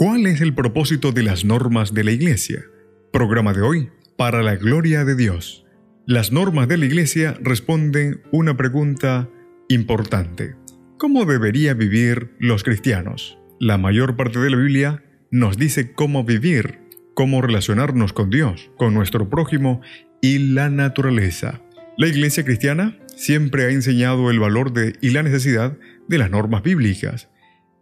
¿Cuál es el propósito de las normas de la Iglesia? Programa de hoy, para la gloria de Dios. Las normas de la Iglesia responden una pregunta importante. ¿Cómo debería vivir los cristianos? La mayor parte de la Biblia nos dice cómo vivir, cómo relacionarnos con Dios, con nuestro prójimo y la naturaleza. La Iglesia cristiana siempre ha enseñado el valor y la necesidad de las normas bíblicas.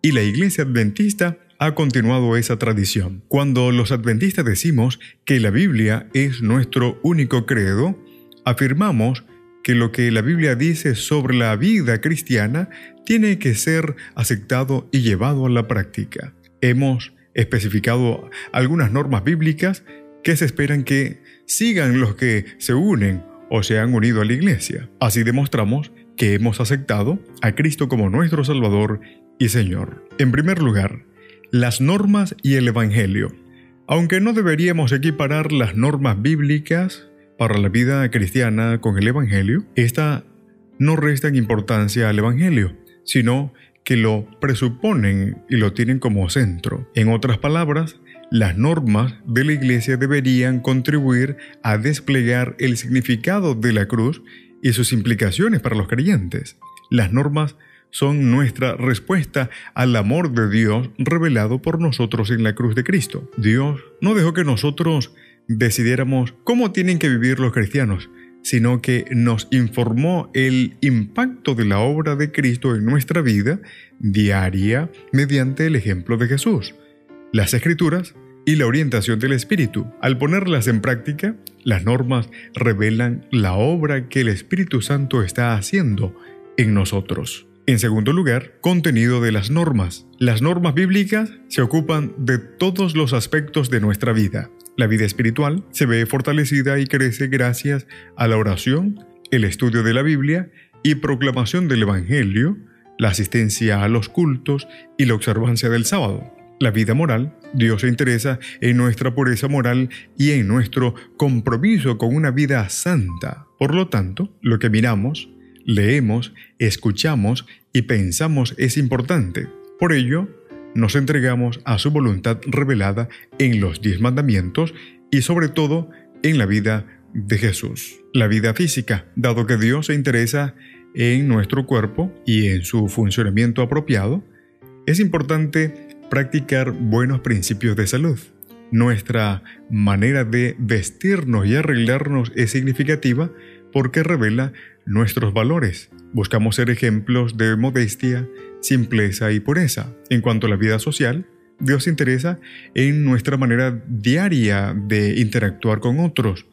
Y la Iglesia adventista ha continuado esa tradición. Cuando los adventistas decimos que la Biblia es nuestro único credo, afirmamos que lo que la Biblia dice sobre la vida cristiana tiene que ser aceptado y llevado a la práctica. Hemos especificado algunas normas bíblicas que se esperan que sigan los que se unen o se han unido a la iglesia. Así demostramos que hemos aceptado a Cristo como nuestro Salvador y Señor. En primer lugar, las normas y el Evangelio. Aunque no deberíamos equiparar las normas bíblicas para la vida cristiana con el Evangelio, esta no restan importancia al Evangelio, sino que lo presuponen y lo tienen como centro. En otras palabras, las normas de la Iglesia deberían contribuir a desplegar el significado de la cruz y sus implicaciones para los creyentes. Las normas son nuestra respuesta al amor de Dios revelado por nosotros en la cruz de Cristo. Dios no dejó que nosotros decidiéramos cómo tienen que vivir los cristianos, sino que nos informó el impacto de la obra de Cristo en nuestra vida diaria mediante el ejemplo de Jesús, las escrituras y la orientación del Espíritu. Al ponerlas en práctica, las normas revelan la obra que el Espíritu Santo está haciendo en nosotros. En segundo lugar, contenido de las normas. Las normas bíblicas se ocupan de todos los aspectos de nuestra vida. La vida espiritual se ve fortalecida y crece gracias a la oración, el estudio de la Biblia y proclamación del Evangelio, la asistencia a los cultos y la observancia del sábado. La vida moral, Dios se interesa en nuestra pureza moral y en nuestro compromiso con una vida santa. Por lo tanto, lo que miramos, leemos, escuchamos y pensamos es importante. Por ello, nos entregamos a su voluntad revelada en los diez mandamientos y sobre todo en la vida de Jesús. La vida física, dado que Dios se interesa en nuestro cuerpo y en su funcionamiento apropiado, es importante practicar buenos principios de salud. Nuestra manera de vestirnos y arreglarnos es significativa porque revela nuestros valores. Buscamos ser ejemplos de modestia, simpleza y pureza. En cuanto a la vida social, Dios se interesa en nuestra manera diaria de interactuar con otros.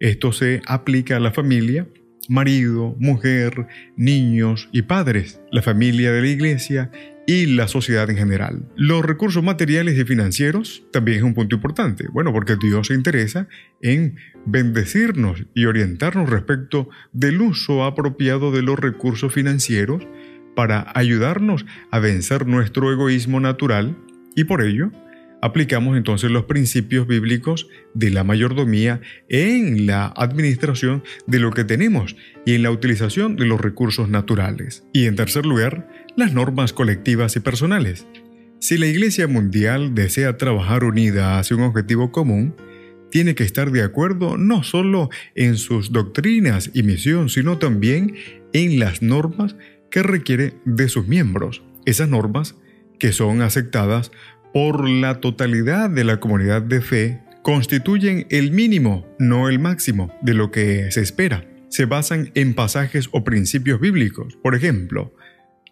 Esto se aplica a la familia, marido, mujer, niños y padres, la familia de la iglesia y la sociedad en general. Los recursos materiales y financieros también es un punto importante. Bueno, porque Dios se interesa en bendecirnos y orientarnos respecto del uso apropiado de los recursos financieros para ayudarnos a vencer nuestro egoísmo natural y por ello aplicamos entonces los principios bíblicos de la mayordomía en la administración de lo que tenemos y en la utilización de los recursos naturales. Y en tercer lugar, las normas colectivas y personales. Si la Iglesia Mundial desea trabajar unida hacia un objetivo común, tiene que estar de acuerdo no solo en sus doctrinas y misión, sino también en las normas que requiere de sus miembros. Esas normas que son aceptadas por la totalidad de la comunidad de fe constituyen el mínimo, no el máximo, de lo que se espera. Se basan en pasajes o principios bíblicos. Por ejemplo,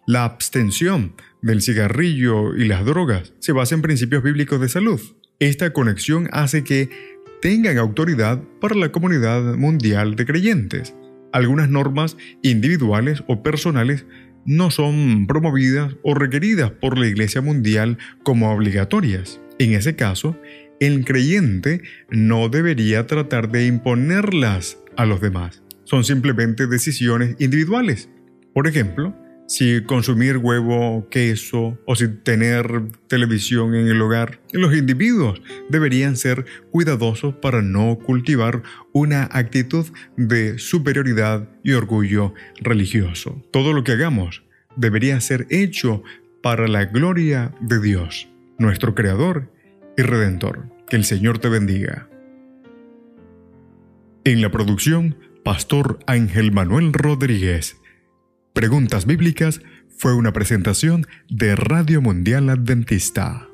la abstención del cigarrillo y las drogas se basa en principios bíblicos de salud. Esta conexión hace que tengan autoridad para la comunidad mundial de creyentes. Algunas normas individuales o personales no son promovidas o requeridas por la Iglesia Mundial como obligatorias. En ese caso, el creyente no debería tratar de imponerlas a los demás. Son simplemente decisiones individuales. Por ejemplo, si consumir huevo, queso o si tener televisión en el hogar. Los individuos deberían ser cuidadosos para no cultivar una actitud de superioridad y orgullo religioso. Todo lo que hagamos debería ser hecho para la gloria de Dios, nuestro Creador y Redentor. Que el Señor te bendiga. En la producción, Pastor Ángel Manuel Rodríguez. Preguntas Bíblicas fue una presentación de Radio Mundial Adventista.